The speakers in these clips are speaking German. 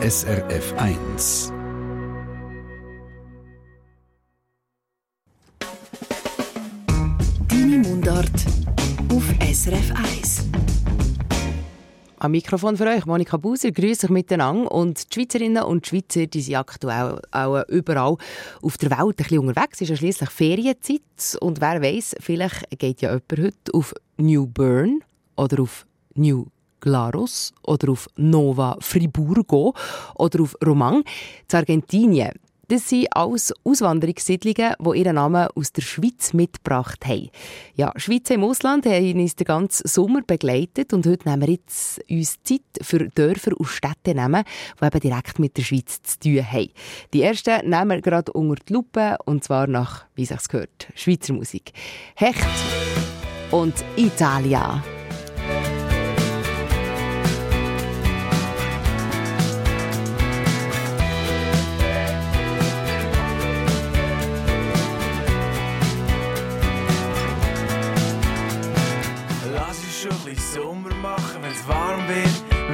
SRF 1. Deine Mundart auf SRF 1. Am Mikrofon für euch, Monika Buser, grüße euch miteinander. Und die Schweizerinnen und die Schweizer die sind aktuell auch überall auf der Welt ein bisschen unterwegs. Es ist ja schliesslich Ferienzeit. Und wer weiß, vielleicht geht ja jemand heute auf New Bern oder auf New Glarus oder auf Nova Friburgo oder auf Romang zu Argentinien. Das sind alles Auswanderungssiedlungen, die ihren Namen aus der Schweiz mitgebracht haben. Ja, Schweizer im Ausland haben uns den ganzen Sommer begleitet und heute nehmen wir jetzt uns Zeit für Dörfer und Städte, nehmen, die eben direkt mit der Schweiz zu tun haben. Die ersten nehmen wir gerade unter die Lupe und zwar nach, wie es gehört, Schweizer Musik. Hecht und Italia.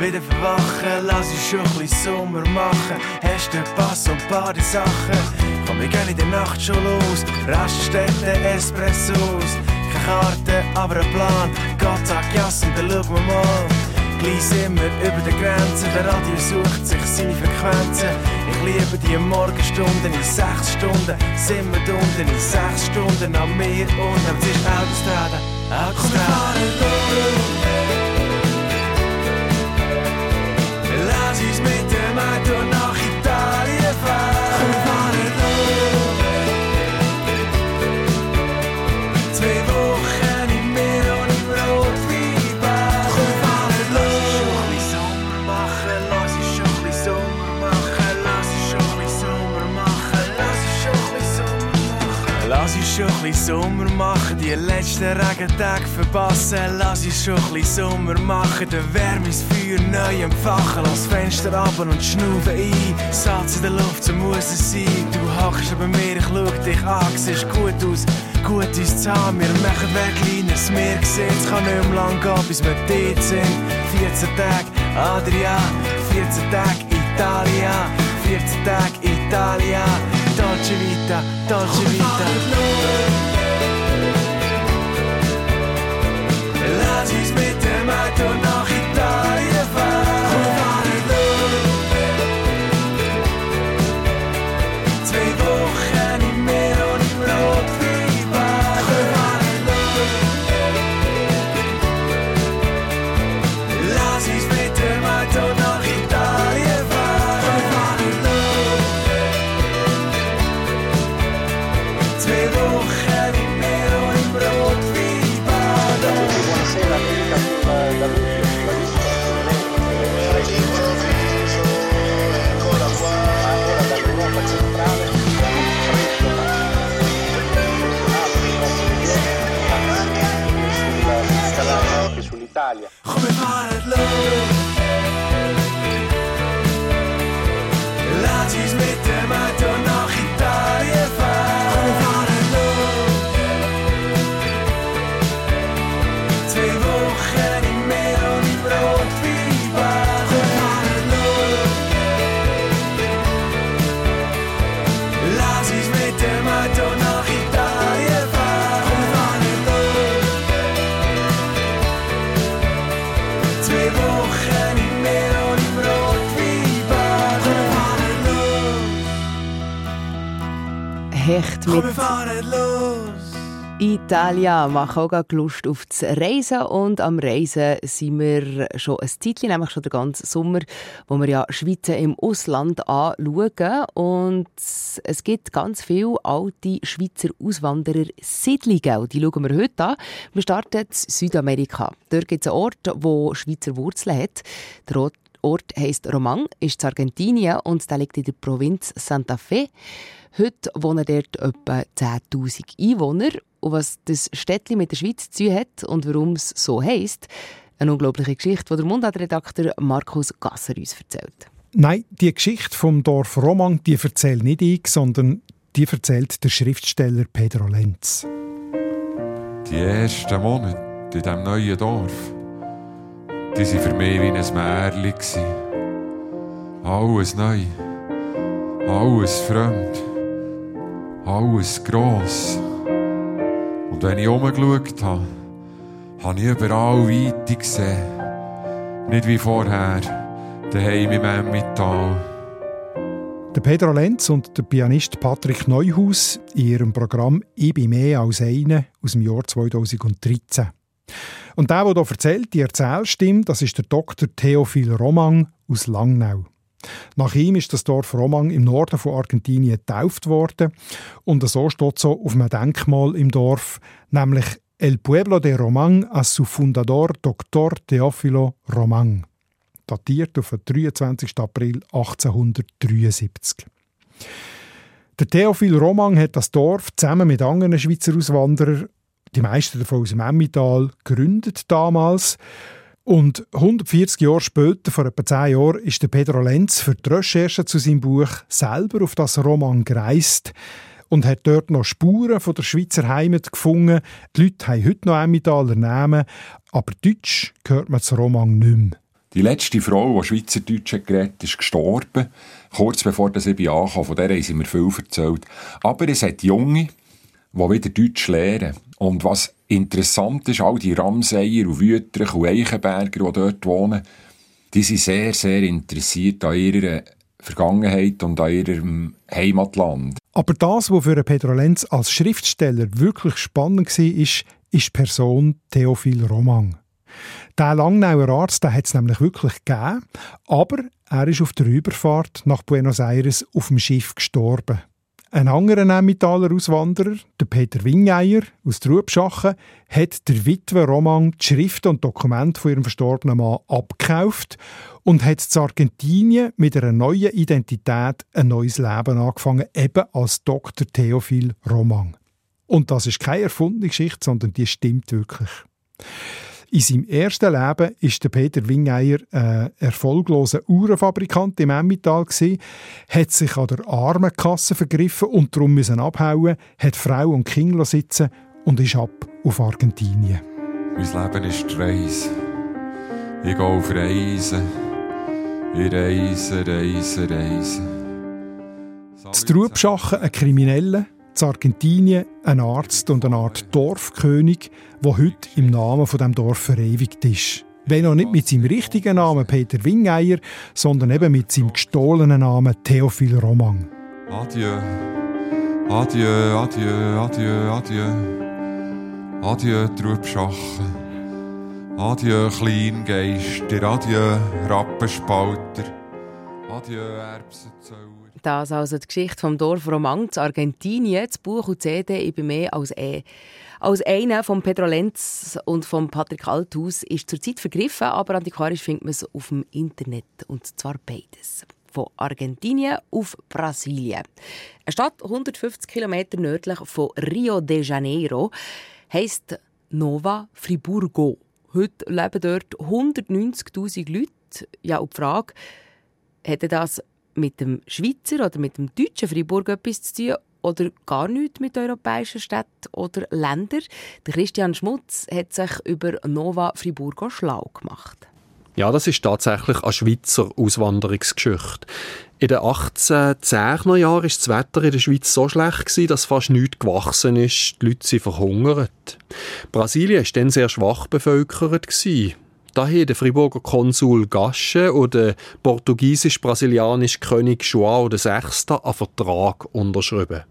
Wieder verwachen, lass uns schon ein bisschen Sommer machen. Hast du Pass und Badesachen? Komm, wir gehen in der Nacht schon los. Raststätte, Espressos. Keine Karte, aber ein Plan. Gott sagt ja, und dann schauen wir mal. Gleich sind wir über der Grenze, der Radio sucht sich seine Frequenzen. Ich liebe die Morgenstunden in sechs Stunden, sind wir unten in sechs Stunden am Meer und es ist Autostrada, Autostrada. Sommer machen, die letzten Regentage verpassen. Lass uns schon ein bisschen Sommer machen, dann wärme ins Feuer neu entfachen. Lass Fenster ab und schnaufen ein. Salz in der Luft, so muss es sein. Du hockst bei mir, ich schau dich an, siehst gut aus. Gut zu haben, wir machen weg, kleines Meer. Es kann nicht mehr lang gehen, bis wir dort sind. 14 Tage Adrian, 14 Tage Italia, 14 Tage Italia. Dolce vita, dolce vita. Dem Auto Hecht mit Come fare los? Italia machen auch Lust auf das Reisen und am Reisen sind wir schon ein Zeitchen, nämlich schon den ganzen Sommer, wo wir ja Schweizer im Ausland anschauen und es gibt ganz viele alte Schweizer Auswanderer-Siedlungen und die schauen wir heute an. Wir starten in Südamerika. Dort gibt es einen Ort, der Schweizer Wurzeln hat. Der Ort Ort heisst Romang, ist in Argentinien und der liegt in der Provinz Santa Fe. Heute wohnen dort etwa 10'000 Einwohner. Und was das Städtchen mit der Schweiz zu tun hat und warum es so heisst, eine unglaubliche Geschichte, die der Mundartredakteur Markus Gasser uns erzählt. Nein, die Geschichte vom Dorf Romang, die erzählt nicht ich, sondern die erzählt der Schriftsteller Pedro Lenz. Die ersten Monate in diesem neuen Dorf, die waren für mich wie ein Märchen. Alles neu. Alles fremd. Alles gross. Und wenn ich umgeschaut habe, habe ich überall Weite gesehen. Nicht wie vorher, daheim im Emmental. Der Pedro Lenz und der Pianist Patrick Neuhaus in ihrem Programm «Ich bin mehr als eine» aus dem Jahr 2013. Und der, der hier erzählt, die Erzählstimme, das ist der Dr. Theophil Romang aus Langnau. Nach ihm ist das Dorf Romang im Norden von Argentinien getauft worden und so steht so auf einem Denkmal im Dorf, nämlich El Pueblo de Romang a su fundador Dr. Teofilo Romang, datiert auf den 23. April 1873. Der Theophil Romang hat das Dorf zusammen mit anderen Schweizer Auswanderern, die meisten davon aus dem Emmental, gegründet damals und 140 Jahre später, vor etwa 10 Jahren, ist der Pedro Lenz für die Recherche zu seinem Buch selber auf das Roman gereist und hat dort noch Spuren von der Schweizer Heimat gefunden. Die Leute haben heute noch Emmentaler Namen, aber Deutsch gehört man zu Roman nicht mehr. Die letzte Frau, die Schweizerdeutsch geredet ist gestorben, kurz bevor das ich ankam. Von der haben sie mir viel erzählt. Aber es hat Junge, die wieder Deutsch lernen. Und was interessant ist, all die Ramseyer und Wüterich und Eichenberger, die dort wohnen, die sind sehr, sehr interessiert an ihrer Vergangenheit und an ihrem Heimatland. Aber das, was für Pedro Lenz als Schriftsteller wirklich spannend war, ist, ist die Person Theophil Romang. Der Langnauer Arzt hat es nämlich wirklich gegeben, aber er ist auf der Überfahrt nach Buenos Aires auf dem Schiff gestorben. Ein anderer Emmentaler Auswanderer, der Peter Wingeier aus Trubschachen, hat der Witwe Roman die Schriften und Dokumente von ihrem verstorbenen Mann abgekauft und hat zu Argentinien mit einer neuen Identität ein neues Leben angefangen, eben als Dr. Theophil Roman. Und das ist keine erfundene Geschichte, sondern die stimmt wirklich. In seinem ersten Leben war der Peter Wingeier ein erfolgloser Uhrenfabrikant im Emmental hat sich an der Armenkasse vergriffen und darum müssen abhauen, hat Frau und Kinder sitzen und ist ab auf Argentinien. Mein Leben ist die Reise. Ich gehe auf Reisen. Ich reise, reise, reise. Zu Trubschachen ein Krimineller, zu Argentinien ein Arzt und eine Art Dorfkönig, der heute im Namen von dem Dorf verewigt ist. Wenn auch nicht mit seinem richtigen Namen Peter Wingeier, sondern eben mit seinem gestohlenen Namen Theophil Romang. Adieu, adieu, adieu, adieu, adieu. Adieu, Trubschachen. Adieu, Kleingeister. Adieu, Rappenspalter. Adieu, Erbsenzauber. Das also die Geschichte vom Dorf Romang zu Argentinien. Das Buch und CD «Ich bin mehr als eh». Als einer von Pedro Lenz und von Patrick Althaus ist zurzeit vergriffen, aber antiquarisch findet man es auf dem Internet. Und zwar beides. Von Argentinien auf Brasilien. Eine Stadt 150 Kilometer nördlich von Rio de Janeiro heisst Nova Friburgo. Heute leben dort 190.000 Leute. Ja, und die Frage, hätte das mit dem Schweizer oder mit dem deutschen Fribourg etwas zu tun oder gar nichts mit europäischen Städten oder Ländern? Der Christian Schmutz hat sich über Nova Friburgo schlau gemacht. Ja, das ist tatsächlich eine Schweizer Auswanderungsgeschichte. In den 1810er Jahren war das Wetter in der Schweiz so schlecht, dass fast nichts gewachsen ist. Die Leute sind verhungert. Brasilien war dann sehr schwach bevölkert. Daher der Friburger Konsul Gasche und der portugiesisch-brasilianische König João VI. einen Vertrag unterschrieben.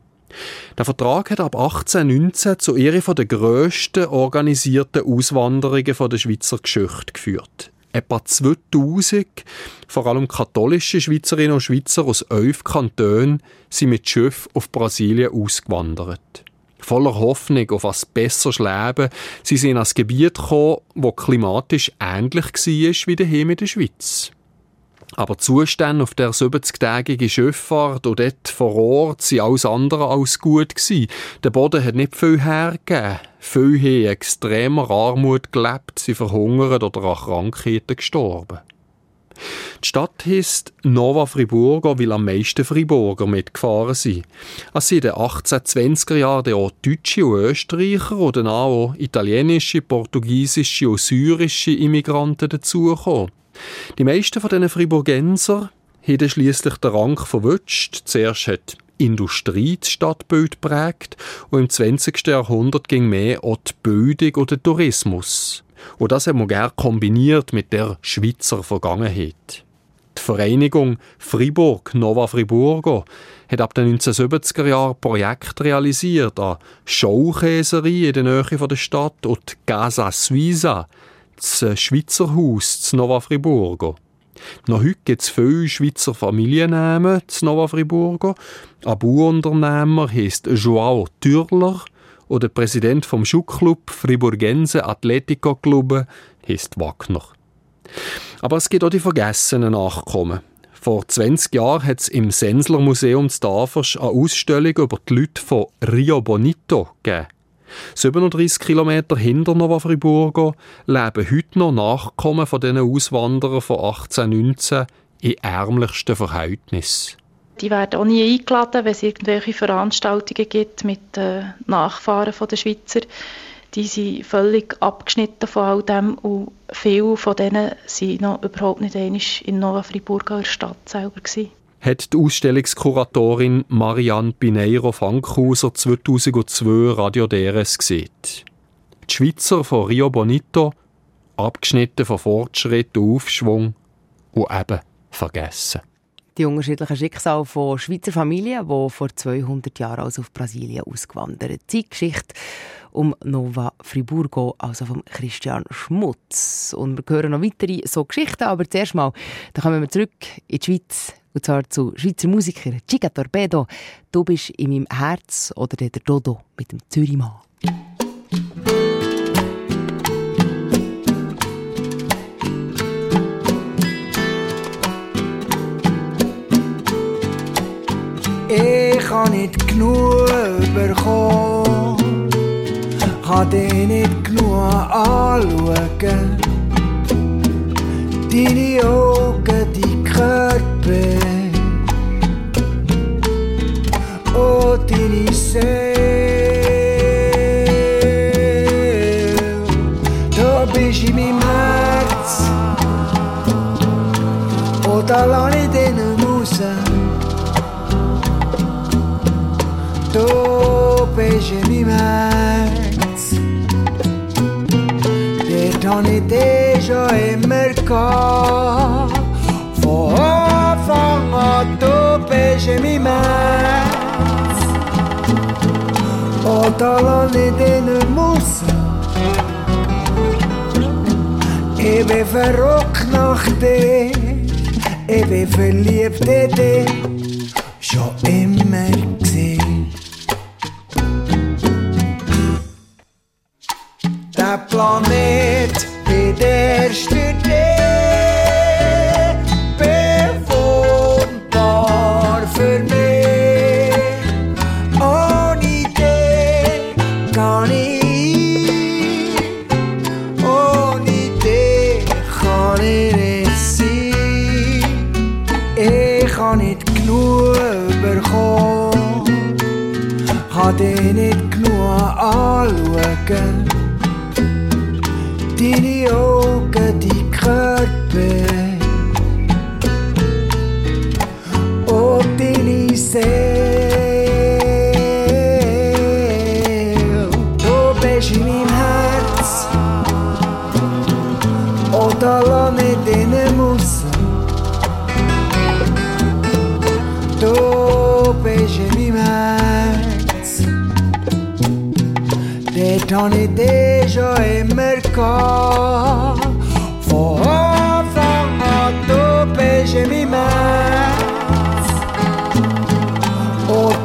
Der Vertrag hat ab 1819 zu einer der grössten organisierten Auswanderungen der Schweizer Geschichte geführt. Etwa 2000, vor allem katholische Schweizerinnen und Schweizer aus elf Kantonen, sind mit Schiff auf Brasilien ausgewandert. Voller Hoffnung auf ein besseres Leben, sie sind an ein Gebiet gekommen, das klimatisch ähnlich war wie daheim in der Schweiz. Aber die Zustände auf der 70-tägigen Schifffahrt und dort vor Ort sind alles andere als gut. Der Boden hat nicht viel hergegeben. Viele haben in extremer Armut gelebt, sie verhungert oder an Krankheiten gestorben. Die Stadt heisst Nova Friburgo, weil am meisten Friburger mitgefahren sind. Es sind in den 1820er Jahren auch deutsche und Österreicher oder auch italienische, portugiesische und syrische Immigranten dazugekommen. Die meisten von diesen Friburgenser hat schließlich den Rang verwünscht. Zuerst hat Industrie das Stadtbild prägt und im 20. Jahrhundert ging mehr auch die Bildung und der Tourismus. Und das haben wir gerne kombiniert mit der Schweizer Vergangenheit. Die Vereinigung Fribourg Nova Friburgo hat ab den 1970er Jahren Projekte realisiert an Schaukäserei in der Nähe der Stadt und Casa Suiza, das Schweizer Haus zu Nova Friburgo. Noch heute gibt es viele Schweizer Familiennamen zu Nova Friburgo. Ein Bauunternehmer heisst Joao Türler und der Präsident vom Schuhclub Friburgense Atletico Club heisst Wagner. Aber es gibt auch die vergessenen Nachkommen. Vor 20 Jahren hat es im Sensler Museum zu Tafers eine Ausstellung über die Leute von Rio Bonito gegeben. 37 Kilometer hinter Nova Friburgo leben heute noch Nachkommen von diesen Auswanderern von 1819 in ärmlichsten Verhältnissen. Die werden auch nie eingeladen, wenn es irgendwelche Veranstaltungen gibt mit äh, Nachfahren der Schweizer. Die sind völlig abgeschnitten von all dem und viele von denen waren noch überhaupt nicht in Nova Friburgo Stadt selber gewesen hat die Ausstellungskuratorin Marianne Pineiro Fankhauser 2002 Radio DRS gesehen. Die Schweizer von Rio Bonito, abgeschnitten von Fortschritt und Aufschwung und eben vergessen. Die unterschiedlichen Schicksale von Schweizer Familien, die vor 200 Jahren also auf Brasilien ausgewandert sind. Geschichte um Nova Friburgo, also von Christian Schmutz. Und wir hören noch weitere so Geschichten, aber zuerst mal, da kommen wir zurück in die Schweiz und zwar zu Schweizer Musiker Chica Torpedo. Du bist in meinem Herz oder der Dodo mit dem Zürichmann. Kann nicht genug bekommen, kann dich nicht genug anschauen. Deine Augen, die Körper oh deine Seele, du bist in meinem Herz, oh da lass ich dich nicht raus. Immer gehabt. Von Anfang an, du bist in meinem Herz. Otalone den Musa Ich bin verrückt nach dir Ich bin verliebt in dich Planet in der Studie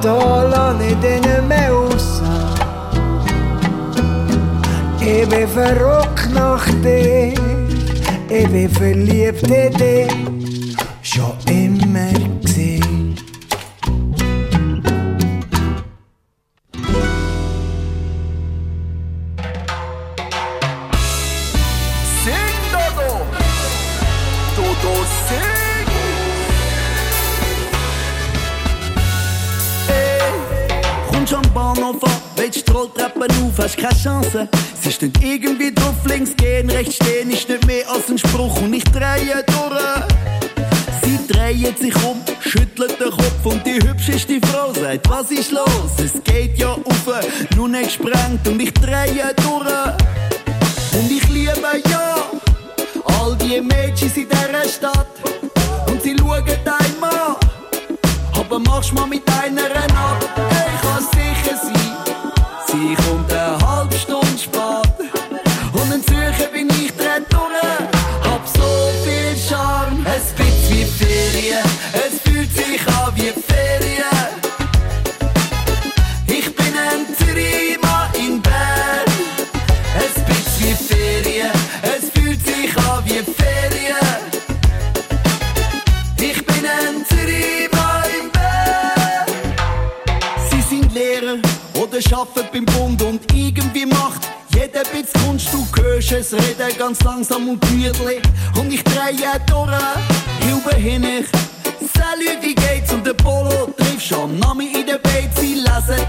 Und da lass ich dich nicht mehr raus. Ich bin verrückt nach dir. Ich bin verliebt in dich.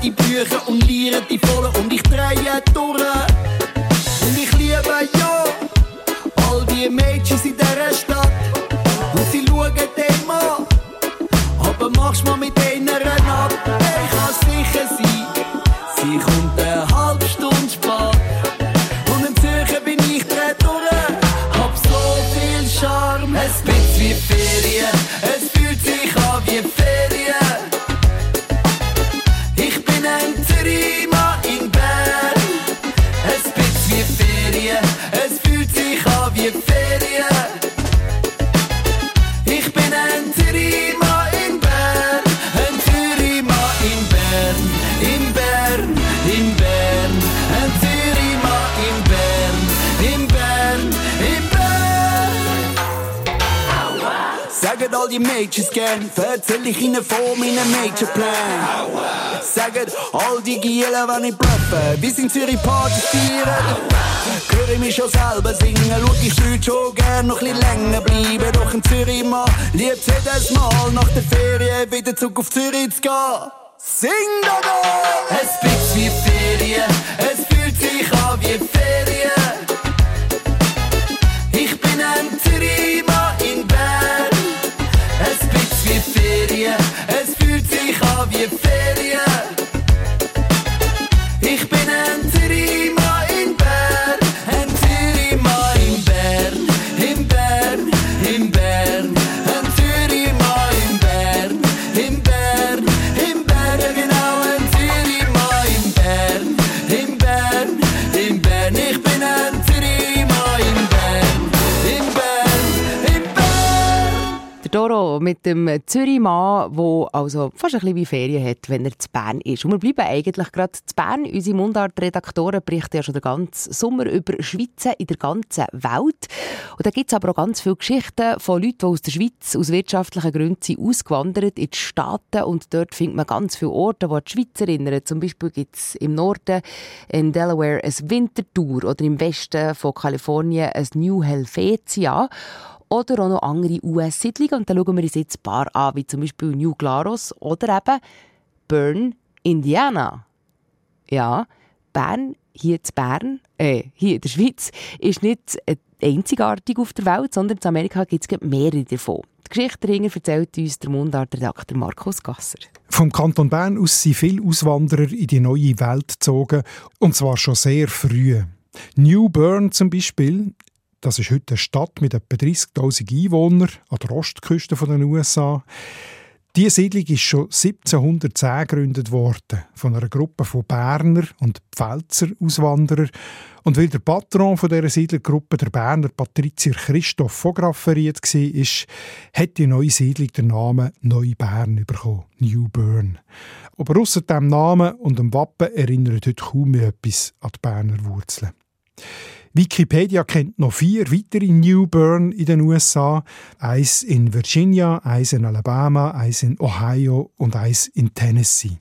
Die Bücher und lieren die Vollen und ich drehe erzähl ich ihnen von meinem Mädchenplan. Sagen all die Gielen, wenn ich bluffe, bis in Zürich Partys feiern. Höre ich mich schon selber singen, schau ich Leute schon gern noch ein länger bleiben. Doch in Zürich mal liebt jedes Mal nach der Ferien wieder zurück auf Zürich zu gehen. Sing da da! Mit dem Zürichmann, der also fast ein bisschen wie Ferien hat, wenn er zu Bern ist. Und wir bleiben eigentlich gerade zu Bern. Unsere Mundart-Redaktoren berichten ja schon den ganzen Sommer über Schweizer in der ganzen Welt. Und da gibt es aber auch ganz viele Geschichten von Leuten, die aus der Schweiz aus wirtschaftlichen Gründen sind ausgewandert in die Staaten. Und dort findet man ganz viele Orte, die die Schweiz erinnern. Zum Beispiel gibt es im Norden in Delaware ein Winterthur oder im Westen von Kalifornien ein New Helvetia oder auch noch andere US-Siedlungen. Und da schauen wir uns jetzt ein paar an, wie zum Beispiel New Glarus oder eben Bern, Indiana. Ja, Bern, hier zu Bern, äh, hier in der Schweiz, ist nicht einzigartig auf der Welt, sondern in Amerika gibt es mehrere davon. Die Geschichte dahinter erzählt uns der Mundartredakteur Markus Gasser. Vom Kanton Bern aus sind viele Auswanderer in die neue Welt gezogen, und zwar schon sehr früh. New Bern zum Beispiel, das ist heute eine Stadt mit etwa 30'000 Einwohnern an der Ostküste der USA. Diese Siedlung ist schon 1710 gegründet worden von einer Gruppe von Berner und Pfälzer Auswanderern. Und weil der Patron von dieser Siedlergruppe, der Berner Patrizier Christoph von Grafferiet war, hat die neue Siedlung den Namen Neubern bekommen, New Bern. Aber ausser dem Namen und dem Wappen erinnert heute kaum mehr etwas an die Berner Wurzeln. Wikipedia kennt noch vier weitere New Bern in den USA. Eins in Virginia, eins in Alabama, eins in Ohio und eins in Tennessee.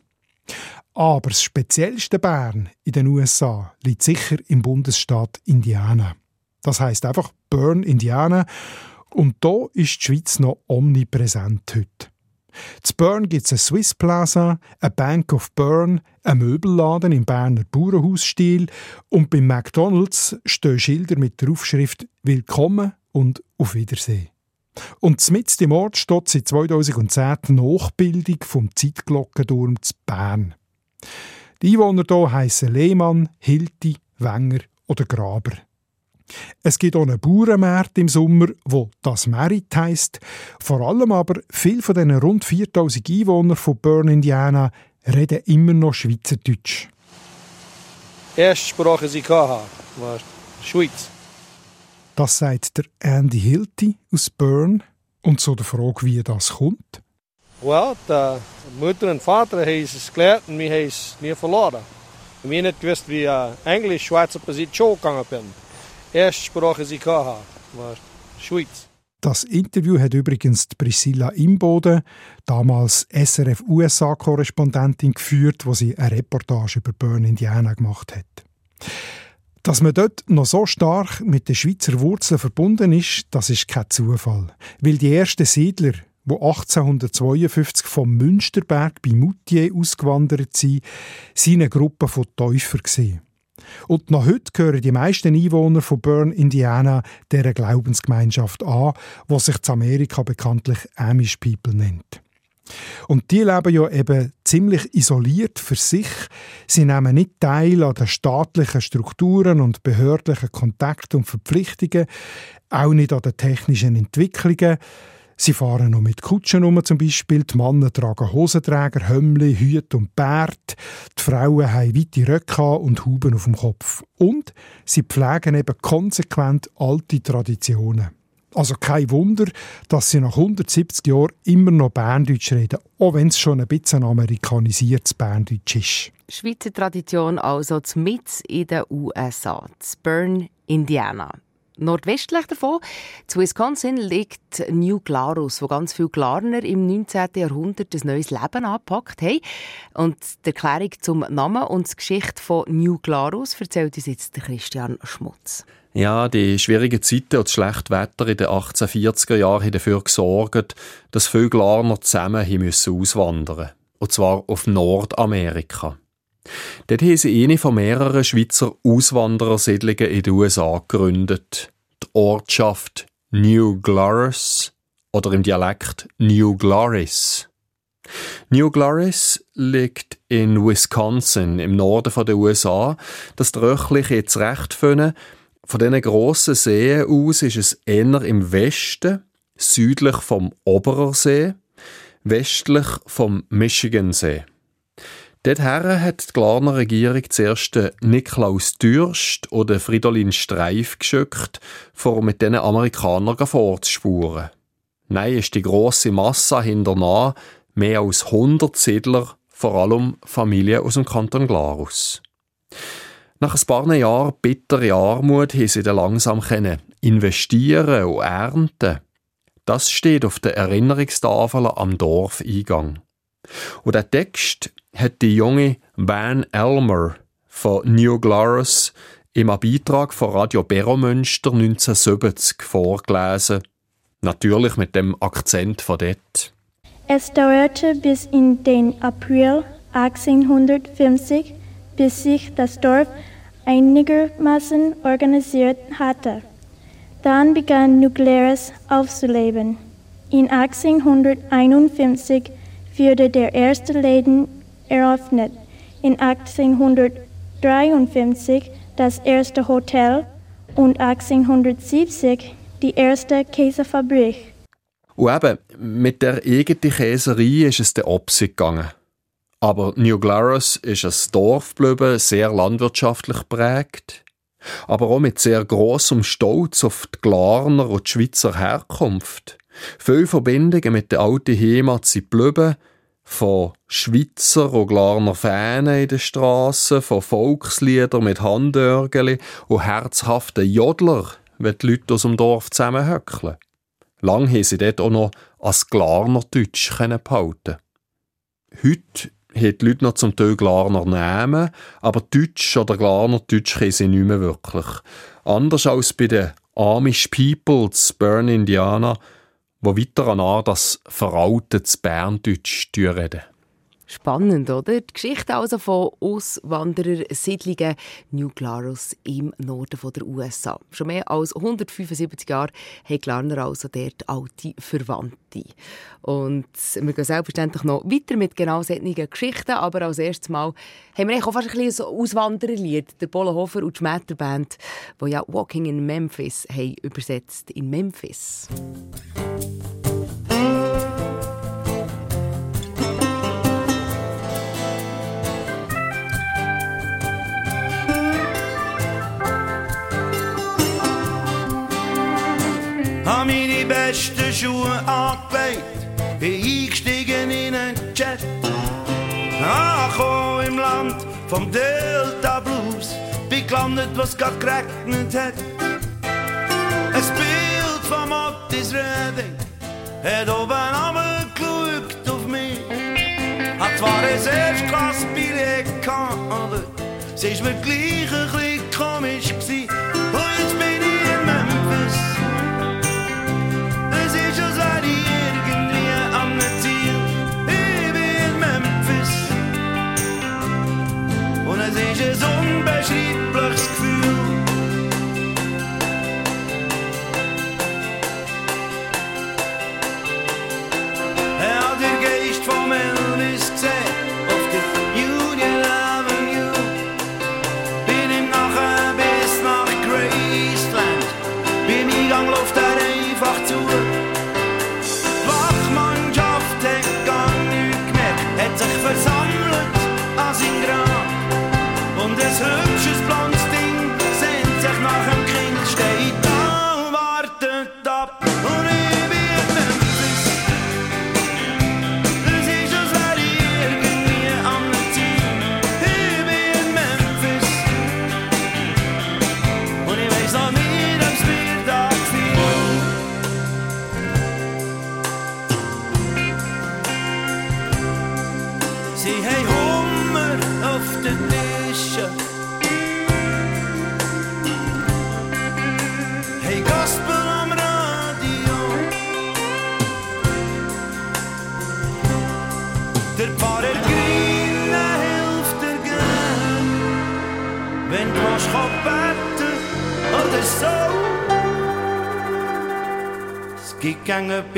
Aber das speziellste Bern in den USA liegt sicher im Bundesstaat Indiana. Das heißt einfach Bern, Indiana. Und da ist die Schweiz noch omnipräsent heute. Zu Bern gibt es ein Swiss Plaza, eine Bank of Bern, einen Möbelladen im Berner Bauernhausstil und beim McDonalds stehen Schilder mit der Aufschrift Willkommen und auf Wiedersehen. Und mit dem Ort steht seit 2010 die Nachbildung vom Zeitglockenturm zu Bern. Die Einwohner hier heissen Lehmann, Hilti, Wenger oder Graber. Es gibt auch einen Bauernmarkt im Sommer, wo das Merit heisst. Vor allem aber viele von diesen rund 4000 Einwohnern von Burn, Indiana, reden immer noch Schweizerdeutsch. Erste Sprache, die ich hatte, war Schweiz. Das sagt der Andy Hilti aus Bern. Und so der Frage, wie das kommt. Well, die Mutter und Vater haben es gelernt und wir haben es nie verloren. Wir nicht gewusst, wie uh, Englisch, Schweizer bis ich schon gegangen bin. Erste Sprache, die ich hatte, war Schweiz. Das Interview hat übrigens Priscilla Imboden, damals SRF-USA-Korrespondentin, geführt, wo sie eine Reportage über Burn, Indiana gemacht hat. Dass man dort noch so stark mit den Schweizer Wurzeln verbunden ist, das ist kein Zufall. Weil die ersten Siedler, die 1852 vom Münsterberg bei Moutier ausgewandert sind, waren eine Gruppe von Täufer. Und noch heute gehören die meisten Einwohner von Bern, Indiana, dieser Glaubensgemeinschaft an, die sich in Amerika bekanntlich Amish People nennt. Und die leben ja eben ziemlich isoliert für sich. Sie nehmen nicht teil an den staatlichen Strukturen und behördlichen Kontakten und Verpflichtungen, auch nicht an den technischen Entwicklungen. Sie fahren noch mit Kutschen um, zum Beispiel. Die Männer tragen Hosenträger, Hömmli, Hüte und Bärt. Die Frauen haben weite Röcke und Huben auf dem Kopf. Und sie pflegen eben konsequent alte Traditionen. Also kein Wunder, dass sie nach 170 Jahren immer noch Berndeutsch reden, auch wenn es schon ein bisschen amerikanisiertes Berndeutsch ist. Schweizer Tradition also mit in den USA, Bern, Indiana. Nordwestlich davon, zu Wisconsin, liegt New Glarus, wo ganz viele Glarner im 19. Jahrhundert ein neues Leben angepackt haben. Und die Erklärung zum Namen und die Geschichte von New Glarus erzählt uns jetzt Christian Schmutz. Ja, die schwierigen Zeiten und das schlechte Wetter in den 1840er Jahren haben dafür gesorgt, dass viele Glarner zusammen auswandern Und zwar auf Nordamerika. Dort haben sie eine von mehreren Schweizer Auswanderersiedlungen in den USA gegründet. Die Ortschaft New Glarus oder im Dialekt New Glarus. New Glarus liegt in Wisconsin im Norden der USA. Das Dröchlich jetzt recht finden. Von diesen grossen Seen aus ist es eher im Westen, südlich vom Oberersee, westlich vom Michigansee. Dorthin hat die Glarner Regierung zuerst Niklaus Dürst oder Fridolin Streif geschickt, vor mit diesen Amerikanern vorzuspuren. Nein, ist die grosse Masse hinternah mehr als 100 Siedler, vor allem Familien aus dem Kanton Glarus. Nach ein paar Jahren bittere Armut haben sie dann langsam investieren und ernten. Das steht auf der Erinnerungstafel am Dorfeingang. Und der Text hat die junge Van Elmer von New Glarus im Beitrag von Radio Beromünster 1970 vorgelesen. Natürlich mit dem Akzent von dort. Es dauerte bis in den April 1850, bis sich das Dorf einigermaßen organisiert hatte. Dann begann Glarus aufzuleben. In 1851 wurde der erste Laden eröffnet. In 1853 das erste Hotel und 1870 die erste Käsefabrik. Und eben, mit der eigenen Käserei ist es der Opsi gegangen. Aber New Glarus ist ein Dorf geblieben, sehr landwirtschaftlich prägt, aber auch mit sehr großem Stolz auf die Glarner und die Schweizer Herkunft. Viele Verbindungen mit der alten Heimat sind geblieben, von Schweizer und Glarner Fähnen in den Strassen, von Volksliedern mit Handörgeli und herzhaften Jodler, wenn die Leute aus dem Dorf zusammenhöckeln. Lang haben sie dort auch noch als Glarner Deutsch behalten Heute haben die Leute noch zum Teil Glarner Namen, aber Deutsch oder Glarner Deutsch können sie nicht mehr wirklich. Anders als bei den Amish Peoples, Burn Indiana, wo weiter an das veraltetes Berndeutsch reden. Spannend, oder? Die Geschichte also von Auswanderersiedlungen New Glarus im Norden der USA. Schon mehr als 175 Jahre haben Glarner also dort alte Verwandte. Und wir gehen selbstverständlich noch weiter mit genau solchen Geschichten, aber als erstes Mal haben wir auch fast ein bisschen ein Auswandererlied, der Bolenhofer und die Schmetterband, die ja «Walking in Memphis» haben übersetzt in Memphis. Besten Schuhe angelegt, bin eingestiegen in einen Jet. Angekommen im Land vom Delta Blues, bin gelandet, was grad geregnet hat. Ein Bild von Otis Redding hat oben runtergeschaut auf mich. Hat zwar ein Erstklassbillett gehabt, aber sie ist mir gleich ein bisschen komisch gewesen. Ist ein unbeschreibliches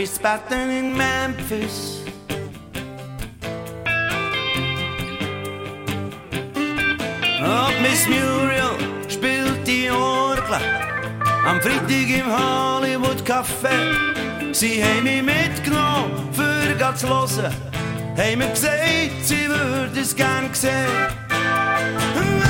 zu beten in Memphis. Miss Muriel spielt die Orgel am Freitag im Hollywood Café. Sie haben mich mitgenommen, für zu hören. Haben mir gesagt, sie würde es gern sehen.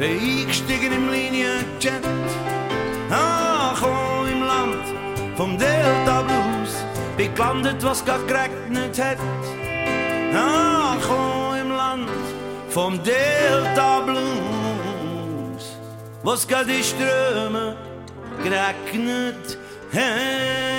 Bin eingestiegen im Linienjet. Angekommen im Land vom Delta Blues, bin gelandet, was grad geregnet hat. Angekommen im Land vom Delta Blues, was grad die Ströme geregnet hat.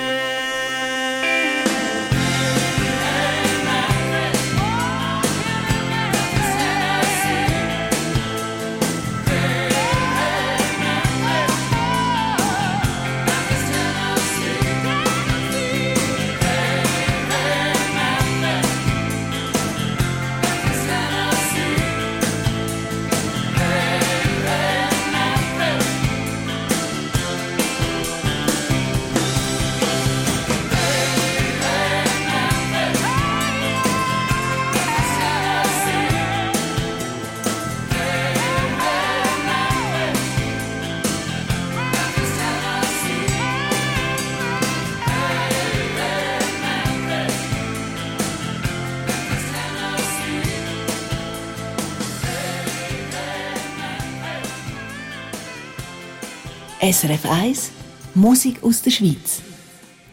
SRF 1 Musik aus der Schweiz.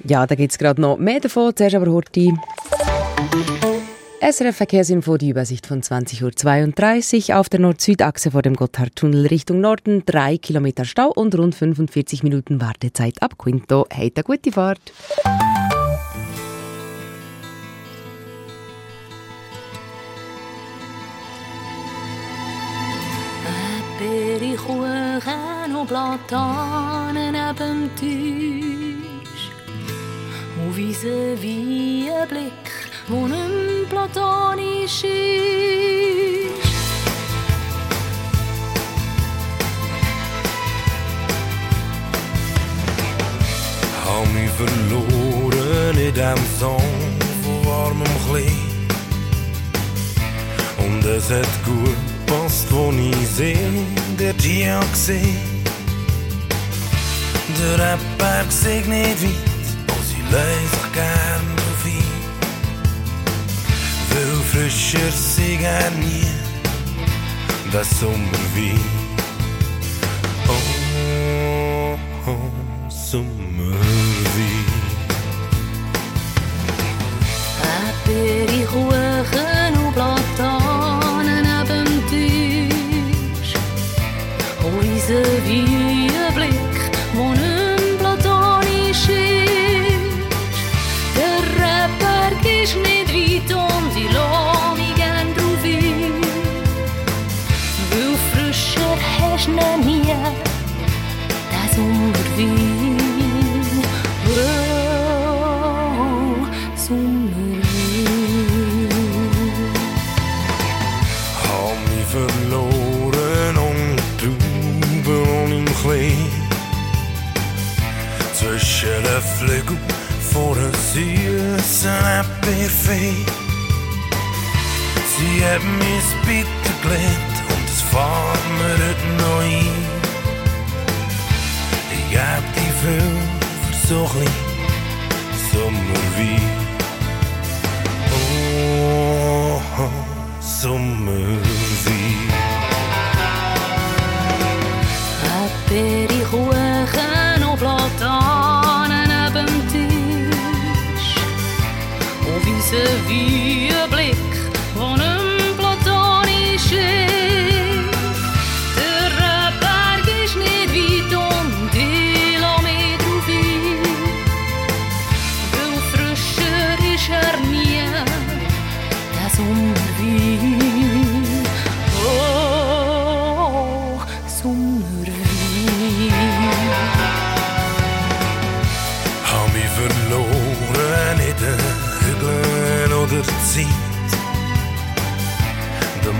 Ja, da gibt es gerade noch mehr davon. Zuerst aber Horti. SRF Verkehrsinfo, die Übersicht von 20.32 Uhr auf der Nord-Süd-Achse vor dem Gotthardtunnel Richtung Norden. Drei Kilometer Stau und rund 45 Minuten Wartezeit ab Quinto. Hey, eine gute Fahrt. Und Platanen neben dem Tisch. Und wie ein Blick, wo nicht platonisch ist. Hab mich verloren in dem Song von warmem Klee. Und es hat gut gepasst, wo ich seh, der Tia gesehen. Der Rapper sieht nicht weit, wo sie lässt sich gern drauf ein. Weil frischer sie gern nie, das Sommer wie. Oh, oh, Sommerwein. Äpfel, Kuchen und Platanen neben dem Tisch. Und weise wie den Flügeln vor einer süßen Erdbeerfee. Sie hat mich bitter gelernt und es fährt mir heute noch ein. Ich geb die viel für so ein Sommerwein. Oh, oh, Sommerwein. Äpfel, Und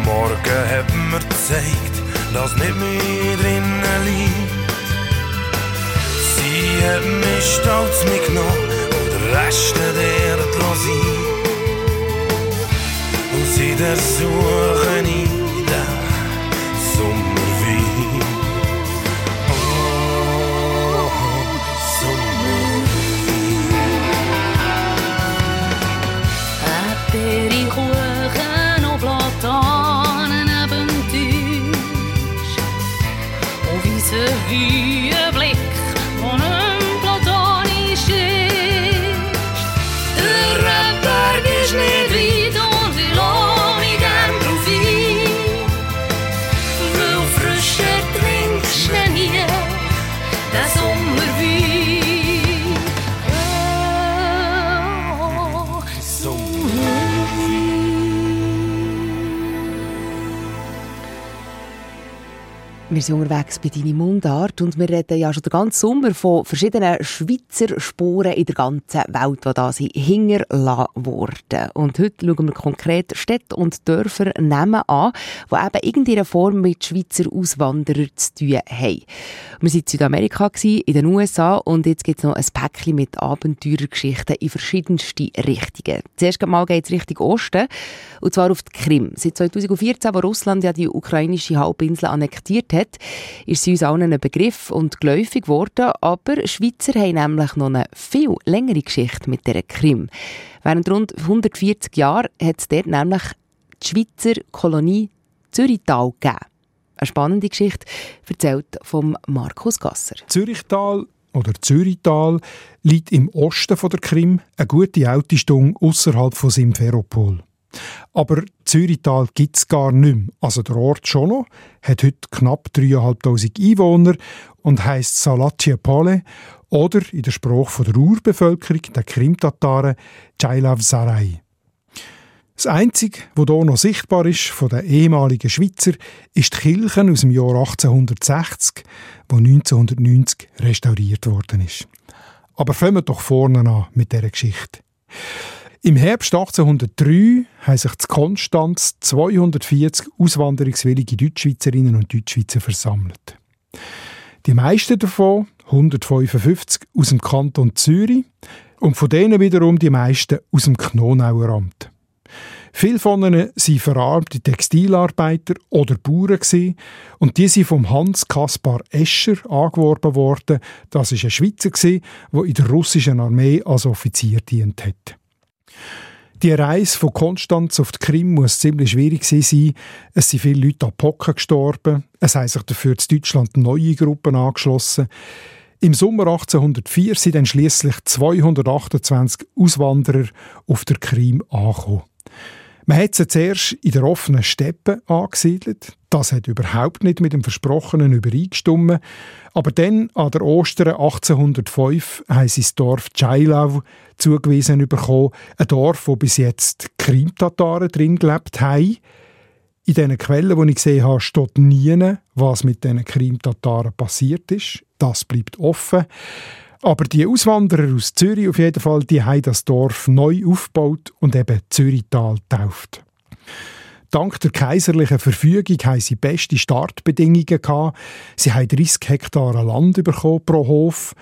Morgen hat mir gezeigt, dass nicht mehr drinnen liegt. Sie hat mich stolz mitgenommen und den Rest der lassen. Und sie der suchen in Wir sind unterwegs bei deiner Mundart und wir reden ja schon den ganzen Sommer von verschiedenen Schweizer Spuren in der ganzen Welt, die da sind hinterlassen wurden. Und heute schauen wir konkret Städte und Dörfer Namen an, die eben irgendeine Form mit Schweizer Auswanderern zu tun haben. Wir waren in Südamerika, in den USA und jetzt gibt es noch ein Päckchen mit Abenteurergeschichten in verschiedenste Richtungen. Zuerst mal geht es Richtung Osten und zwar auf die Krim. Seit 2014, wo Russland ja die ukrainische Halbinsel annektiert hat, ist sie uns allen ein Begriff und geläufig geworden, aber Schweizer haben nämlich noch eine viel längere Geschichte mit der Krim. Während rund 140 Jahren hat es dort nämlich die Schweizer Kolonie Zürichtal gegeben. Eine spannende Geschichte, erzählt von Markus Gasser. Zürichtal oder Zürichtal liegt im Osten von der Krim, eine gute Autostunde außerhalb von Simferopol. Aber Zürichtal gibt es gar nicht mehr. Also der Ort schon noch, hat heute knapp 3'500 Einwohner und heisst Salatje oder in der Sprache der Urbevölkerung, der Krimtataren, Jailav Sarai. Das Einzige, was hier noch sichtbar ist von den ehemaligen Schweizer, ist die Kirche aus dem Jahr 1860, die 1990 restauriert worden ist. Aber fangen wir doch vorne an mit dieser Geschichte. Im Herbst 1803 haben sich zu Konstanz 240 auswanderungswillige Deutschschweizerinnen und Deutschschweizer versammelt. Die meisten davon, 155, aus dem Kanton Zürich und von denen wiederum die meisten aus dem Knonauer Amt. Viele von ihnen waren verarmte Textilarbeiter oder Bauern und die sind vom Hans Kaspar Escher angeworben worden. Das ist ein Schweizer der in der russischen Armee als Offizier dient hat. Die Reise von Konstanz auf die Krim muss ziemlich schwierig sein. Es sind viele Leute an Pocken gestorben. Es haben sich dafür in Deutschland neue Gruppen angeschlossen. Im Sommer 1804 sind dann schließlich 228 Auswanderer auf der Krim angekommen. Man hat sie zuerst in der offenen Steppe angesiedelt. Das hat überhaupt nicht mit dem Versprochenen übereingestimmt. Aber dann, an der Ostern 1805, haben sie das Dorf Tschailau zugewiesen bekommen. Ein Dorf, wo bis jetzt Krimtataren drin gelebt haben. In diesen Quellen, die ich gesehen habe, steht nie, was mit diesen Krimtataren passiert ist. Das bleibt offen. Aber die Auswanderer aus Zürich auf jeden Fall, die haben das Dorf neu aufgebaut und eben Zürichtal getauft. Dank der kaiserlichen Verfügung haben sie beste Startbedingungen gehabt. Sie haben 30 Hektar Land bekommen pro Hof.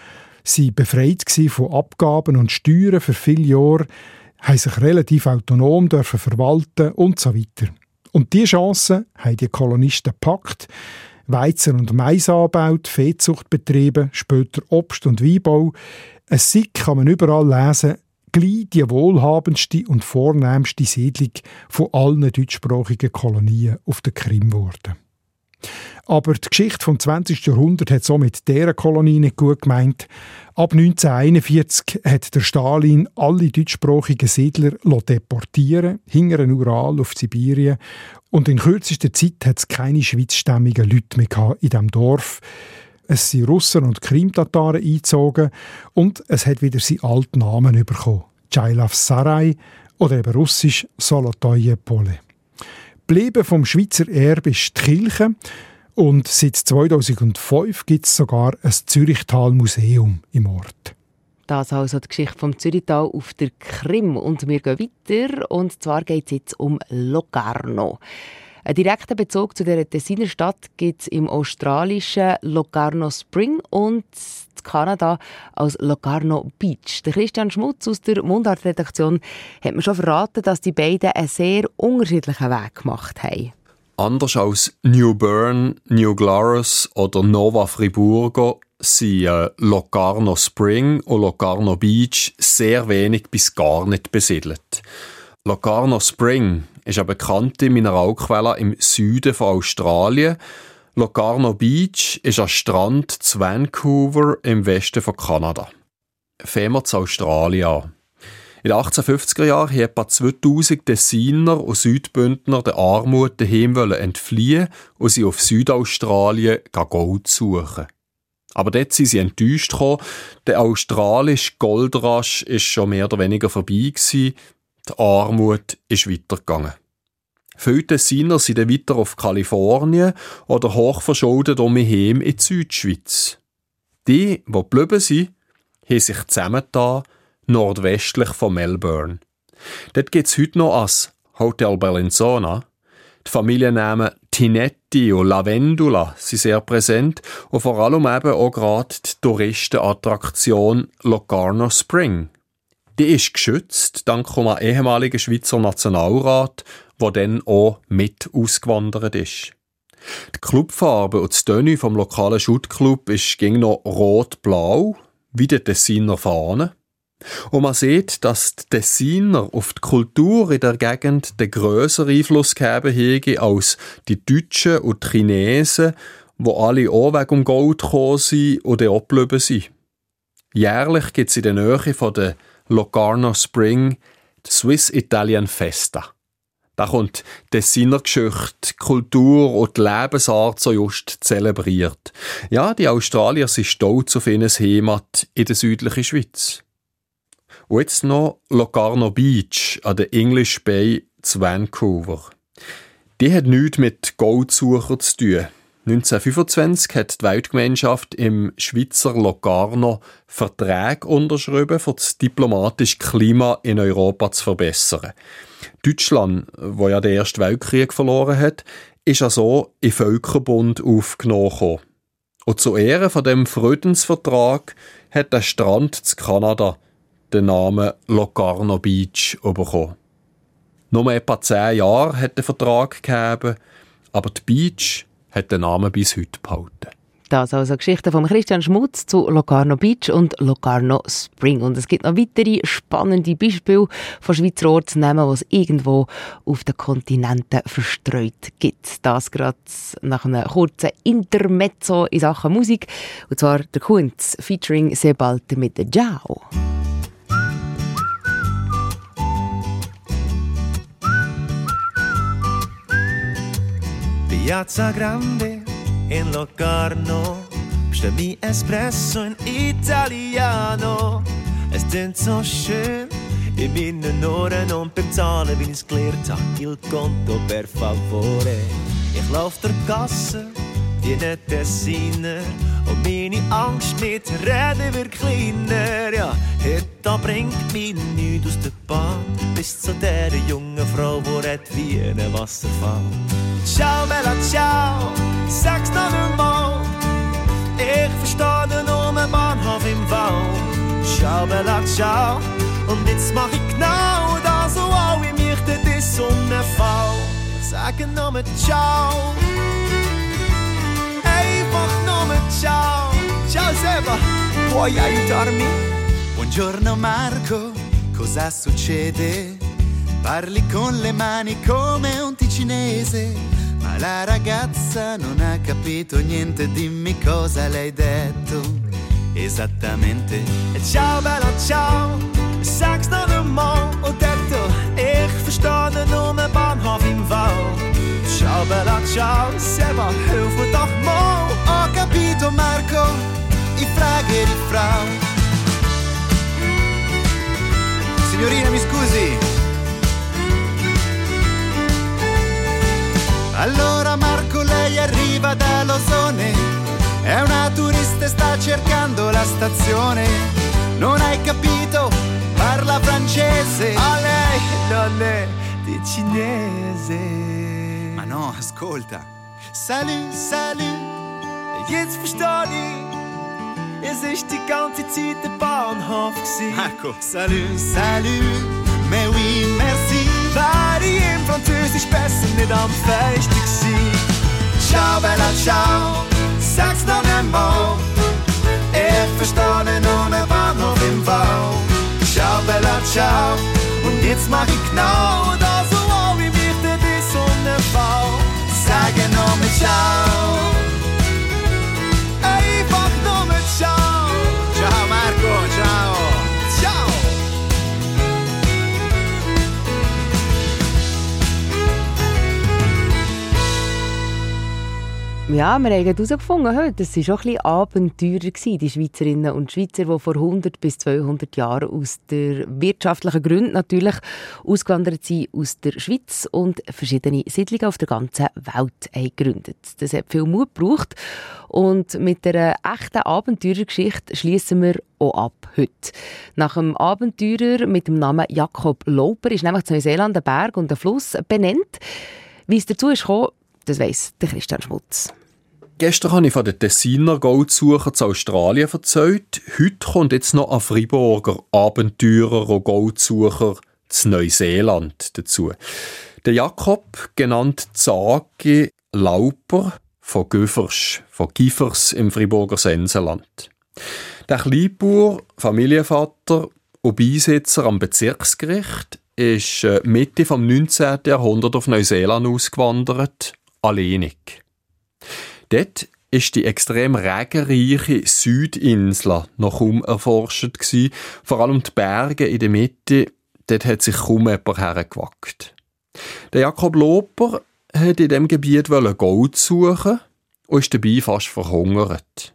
Sie befreit von Abgaben und Steuern für viele Jahre, haben sich relativ autonom dürfen verwalten und so weiter. Und diese Chancen haben die Kolonisten gepackt. Weizen- und Mais anbaut, Viehzucht betrieben, später Obst- und Weinbau. Ein Sieg kann man überall lesen, gleich die wohlhabendste und vornehmste Siedlung von allen deutschsprachigen Kolonien auf der Krim geworden. Aber die Geschichte vom 20. Jahrhundert hat so mit dieser Kolonie nicht gut gemeint. Ab 1941 hat der Stalin alle deutschsprachigen Siedler deportieren, hingern Ural auf Sibirien. Und in kürzester Zeit hat es keine schweizstämmigen Leute mehr in diesem Dorf. Es sind Russen und Krimtataren eingezogen und es hat wieder seinen alten Namen bekommen. Jailav Sarai oder eben russisch Solotoje Pole. Bleiben vom Schweizer Erbe ist die Kirche und seit 2005 gibt es sogar ein Zürichtal-Museum im Ort. Das also die Geschichte vom Zürichtal auf der Krim. Und wir gehen weiter. Und zwar geht es jetzt um Locarno. Einen direkten Bezug zu dieser Tessiner Stadt gibt es im australischen Locarno Spring und in Kanada als Locarno Beach. Der Christian Schmutz aus der Mundart-Redaktion hat mir schon verraten, dass die beiden einen sehr unterschiedlichen Weg gemacht haben. Anders als New Bern, New Glarus oder Nova Friburgo sind äh, Locarno Spring und Locarno Beach sehr wenig bis gar nicht besiedelt. Locarno Spring ist eine bekannte Mineralquelle im Süden von Australien. Locarno Beach ist ein Strand zu Vancouver im Westen von Kanada. Fangen wir zu Australien In den 1850er Jahren haben etwa 2000 Tessiner und Südbündner der Armut daheim entfliehen und sie auf Südaustralien Gold suchen. Aber dort sind sie enttäuscht gekommen. Der australische Goldrasch ist schon mehr oder weniger vorbei gewesen. Die Armut ist weitergegangen. Viele Tessiner sind dann weiter auf Kalifornien oder hochverschuldet um mich in die Südschweiz. Die, die geblieben sind, haben sich zusammengetan, nordwestlich von Melbourne. Dort gibt es heute noch als Hotel Bellinzona. Die Familiennamen Tinetti und Lavendula sind sehr präsent und vor allem eben auch gerade die Touristenattraktion Locarno Spring. Die ist geschützt dank einem ehemaligen Schweizer Nationalrat, der dann auch mit ausgewandert ist. Die Clubfarbe und das Tenue vom lokalen Schuttclub ist ging noch rot-blau, wie der Tessiner Fahne. Und man sieht, dass die Tessiner auf die Kultur in der Gegend den grösseren Einfluss gegeben haben als die Deutschen und die Chinesen, wo alle auch wegen Gold gekommen sind und auch geblieben sind. Jährlich gibt es in der Nähe von der Locarno Spring die Swiss Italian Festa. Da kommt Tessiner Geschichte, Kultur und die Lebensart so just zelebriert. Ja, die Australier sind stolz auf ihr Heimat in der südlichen Schweiz. Und jetzt noch Locarno Beach an der English Bay zu Vancouver. Die hat nichts mit Goldsucher zu tun. 1925 hat die Weltgemeinschaft im Schweizer Locarno Verträge unterschrieben, um das diplomatische Klima in Europa zu verbessern. Deutschland, wo ja den Ersten Weltkrieg verloren hat, ist also in Völkerbund aufgenommen. Und zu Ehren von dem Friedensvertrag hat der Strand zu Kanada den Namen Locarno Beach bekommen. Nur etwa zehn Jahre hat der Vertrag gegeben, aber die Beach hat den Namen bis heute behalten. Das also Geschichte von Christian Schmutz zu Locarno Beach und Locarno Spring. Und es gibt noch weitere spannende Beispiele von Schweizer Ortsnamen, die es irgendwo auf den Kontinenten verstreut gibt. Das gerade nach einem kurzen Intermezzo in Sachen Musik. Und zwar der Kunz featuring Sebald mit Ciao. Piazza Grande in Locarno bestell mi Espresso in Italiano. Es klingt so schön in meinen Ohren und beim Zahlen, wie ich's gelernt hab, il conto per favore. Ich lauf der Gasse ein Tessiner und meine Angst mit Reden wird kleiner. Ja, heute bringt mich nichts aus der Bahn bis zu der jungen Frau, die redet wie ein Wasserfall. Ciao, Bella, ciao, sag's noch einmal. Ich verstehe nur einen Bahnhof im Wald. Ciao, Bella, ciao. Und jetzt mach ich genau das, so alle mich um den Fall. Ich sage nur ciao. Nur ciao. Ciao, Seba. Puoi aiutarmi? Buongiorno Marco, cosa succede? Parli con le mani come un ticinese, ma la ragazza non ha capito niente, dimmi cosa le hai detto esattamente. Ciao, Bella, ciao. Sag's noch einmal. Und detto, ich verstehe nur einen Bahnhof im Wald. Ciao, Bella, ciao. Seba, hilf mir doch mal. Capito Marco, ich frage die Frau. Signorina, mi scusi. Allora Marco, lei arriva da Losone, è una turista e sta cercando la stazione. Non hai capito? Parla francese. A lei è di cinese. Ma no, ascolta. Salut, salut, jetzt versteh ich. Es ist die ganze Zeit der Bahnhof gsi. Marco, salut, salut, mais oui, merci. Wäre ich im Französisch besser nicht am feinsten gsi. Ciao, Bella, ciao, sag's noch einmal. Ich verstehe nur einen Bahnhof im Wald. Ciao, Bella, ciao, und jetzt mach ich genau das, so wie mich der Fall. Sage nur mit Ciao. Ja, wir haben herausgefunden heute, es waren schon ein bisschen Abenteurer, die Schweizerinnen und Schweizer, die vor 100 bis 200 Jahren aus der wirtschaftlichen Gründen natürlich ausgewandert sind aus der Schweiz und verschiedene Siedlungen auf der ganzen Welt haben gegründet. Das hat viel Mut gebraucht und mit der echten Abenteurergeschichte schließen wir auch ab heute. Nach einem Abenteurer mit dem Namen Jakob Lauper ist nämlich zu Neuseeland ein Berg und ein Fluss benannt. Wie es dazu ist das weiss der Christian Schmutz. Gestern habe ich von den Tessiner Goldsucher zu Australien erzählt. Heute kommt jetzt noch ein Friburger Abenteurer und Goldsucher zu Neuseeland dazu. Der Jakob, genannt Zagi Lauper von Göfers, von Giffers im Friburger Sensenland. Der Kleinbauer, Familienvater und Beisitzer am Bezirksgericht, ist äh, Mitte vom 19. Jahrhundert auf Neuseeland ausgewandert, alleinig. Dort ist die extrem regenreiche Südinsel noch kaum erforscht gewesen. Vor allem die Berge in der Mitte, dort hat sich kaum jemand hergewagt. Der Jakob Loper hat in dem Gebiet Gold suchen und ist dabei fast verhungert.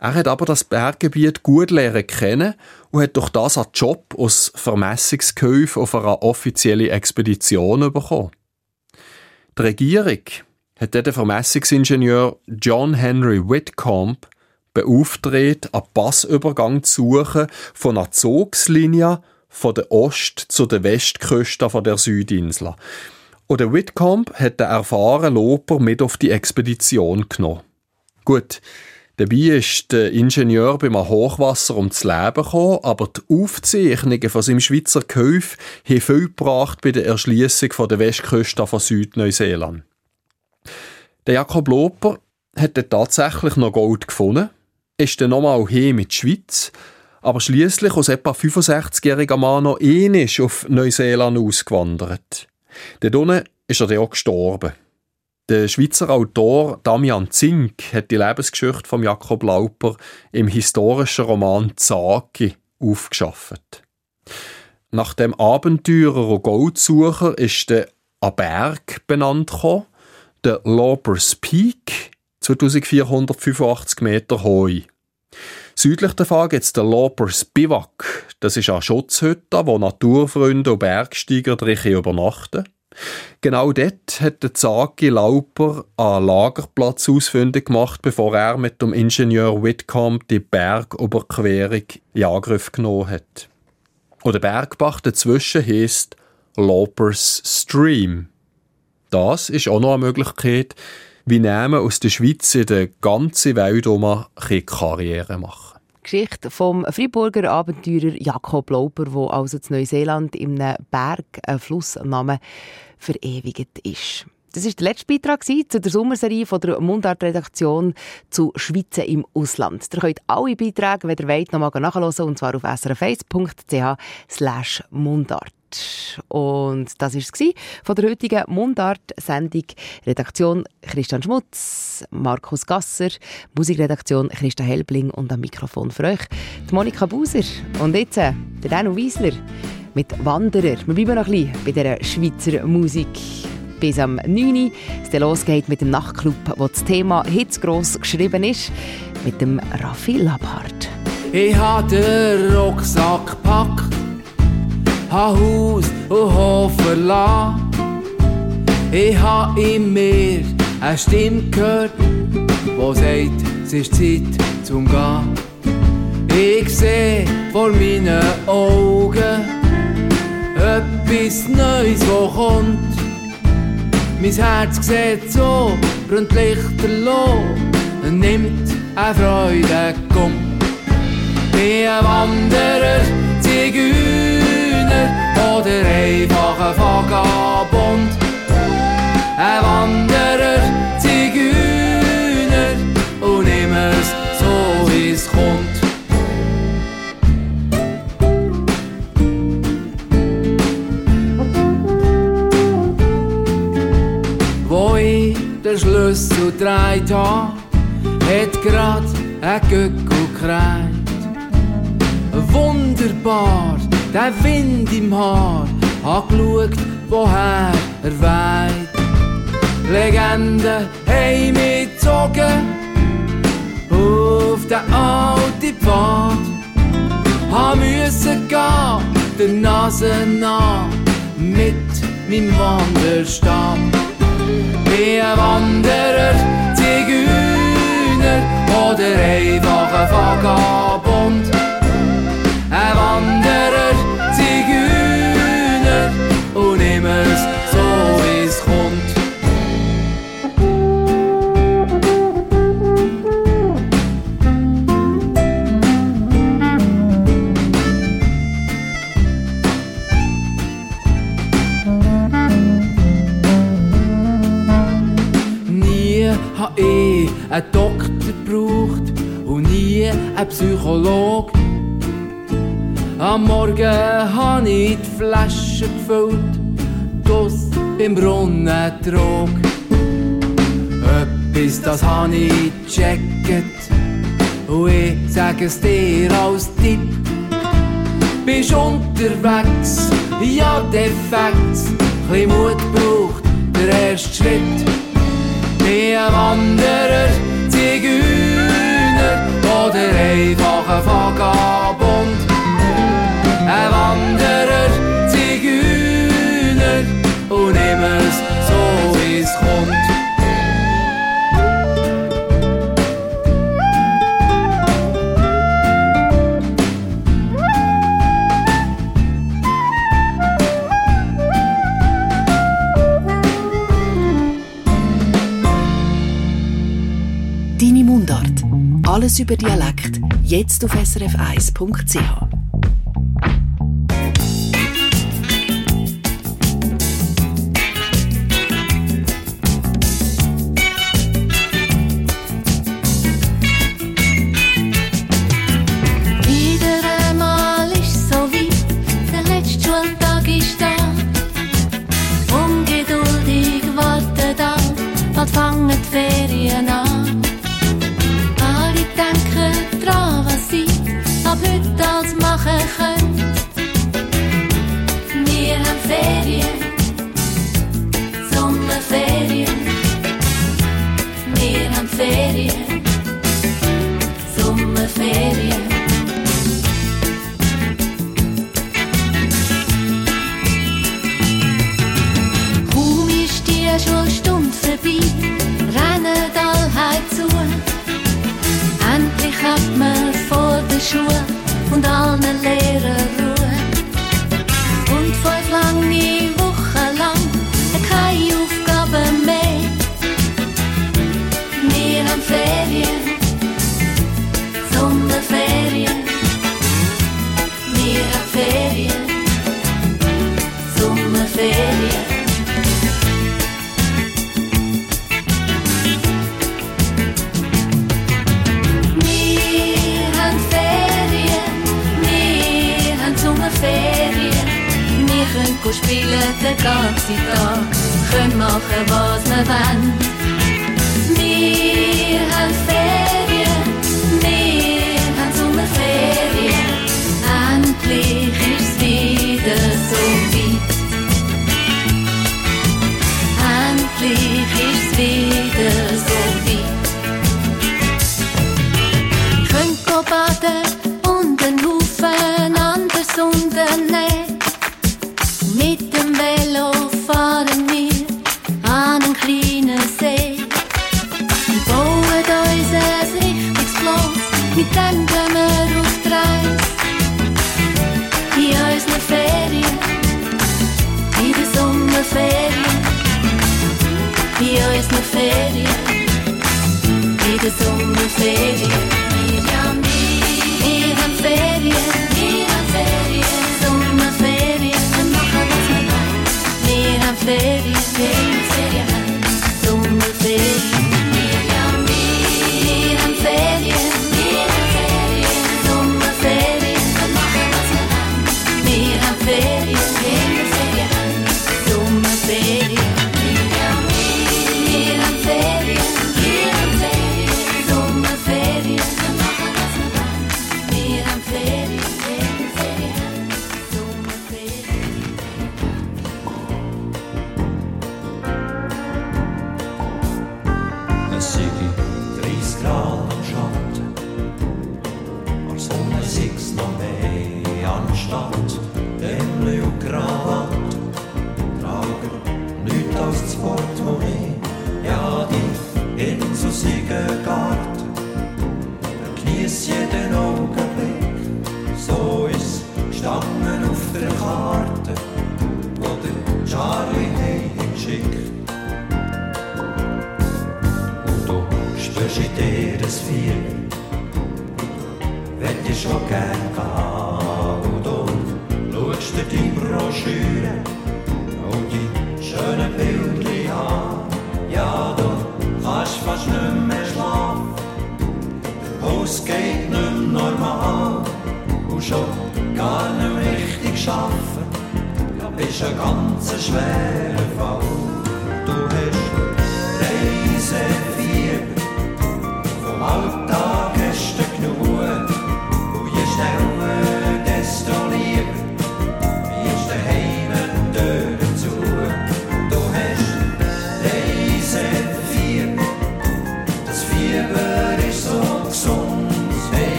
Er hat aber das Berggebiet gut lernen kennen und hat durch das einen Job als Vermessungsgehilfe auf einer offiziellen Expedition bekommen. Die Regierung hat den Vermessungsingenieur John Henry Whitcomb beauftragt, einen Passübergang zu suchen von einer Zugslinie von der Ost- zu der Westküste der Südinsel. Und der Whitcomb hat den erfahrenen Loper mit auf die Expedition genommen. Gut, Dabei ist der Ingenieur beim Hochwasser ums Leben gekommen, aber die Aufzeichnungen von seinem Schweizer Gehilfe haben viel gebracht bei der Erschließung der Westküste von Südneuseeland. Der Jakob Loper hat tatsächlich noch Gold gefunden, ist dann nochmal hier mit der Schweiz, aber schließlich aus etwa 65-jähriger Mann noch auf Neuseeland ausgewandert. Dort unten ist er dann auch gestorben. Der Schweizer Autor Damian Zink hat die Lebensgeschichte von Jakob Lauper im historischen Roman Zaki aufgeschafft. Nach dem Abenteurer und Goldsucher ist der ein Berg benannt gekommen, der Laupers Peak, 2485 Meter hoch. Südlich davon gibt es den Laupers Biwak. Das ist eine Schutzhütte, wo Naturfreunde und Bergsteiger drin übernachten. Genau dort hat der Zagi Lauper einen Lagerplatz ausfindig gemacht, bevor er mit dem Ingenieur Whitcomb die Bergüberquerung in Angriff genommen hat. Und der Bergbach dazwischen heisst Laupers Stream. Das ist auch noch eine Möglichkeit, wie Namen aus der Schweiz in der ganzen Welt um Karriere machen. Geschichte vom Freiburger Abenteurer Jakob Lauper, der also in Neuseeland einem Berg einen Flussnamen verewigt ist. Das ist der letzte Beitrag zu der Sommerserie von der Mundart-Redaktion zu Schweizer im Ausland. Ihr könnt alle Beiträge, wenn ihr wollt, nochmal nachhören, und zwar auf srf1.ch mundart. Und das war es von der heutigen Mundart-Sendung. Redaktion Christian Schmutz, Markus Gasser, Musikredaktion Christa Helbling und am Mikrofon für euch die Monika Buser. Und jetzt äh, der Daniel Wiesler mit Wanderer. Wir bleiben noch ein bisschen bei dieser Schweizer Musik. Bis am 9. Uhr es losgeht mit dem Nachtclub, wo das Thema hitzgross geschrieben ist, mit dem Raffi Labhardt. Ich habe den Rucksack gepackt, habe Haus und Hof verlassen. Ich habe in mir eine Stimme gehört, die sagt, es ist Zeit zum Gehen. Ich sehe vor meinen Augen etwas Neues, wo kommt. Mein Herz sieht so, brennt lichterloh, nimmt eine Freude, komm. Wie ein Wanderer, Zigeuner oder einfach ein Vagabond. Ein Wanderer, Zigeuner und immer so, wie es kommt. den Schlüssel dreht an, hat grad ein Göckel gekreit. Wunderbar, der Wind im Haar, hat geschaut, woher er weht. Legenden haben mich gezogen auf den alten Pfad. Ha müssen gehen, der Nase nach, mit meinem Wanderstab. Wie ein Wanderer, Zigeuner oder einfach ein Vagabond. Ein Wanderer, einen Doktor braucht und nie einen Psycholog. Am Morgen habe ich die Flasche gefüllt, das im Brunnen trug. Etwas, das habe ich gecheckt und ich sage es dir als Tipp. Bist unterwegs, ja defekt, ein Mut braucht der erste Schritt bin ein Wanderer, Zigeuner oder einfache Vagabund. über Dialekt, jetzt auf srf1.ch.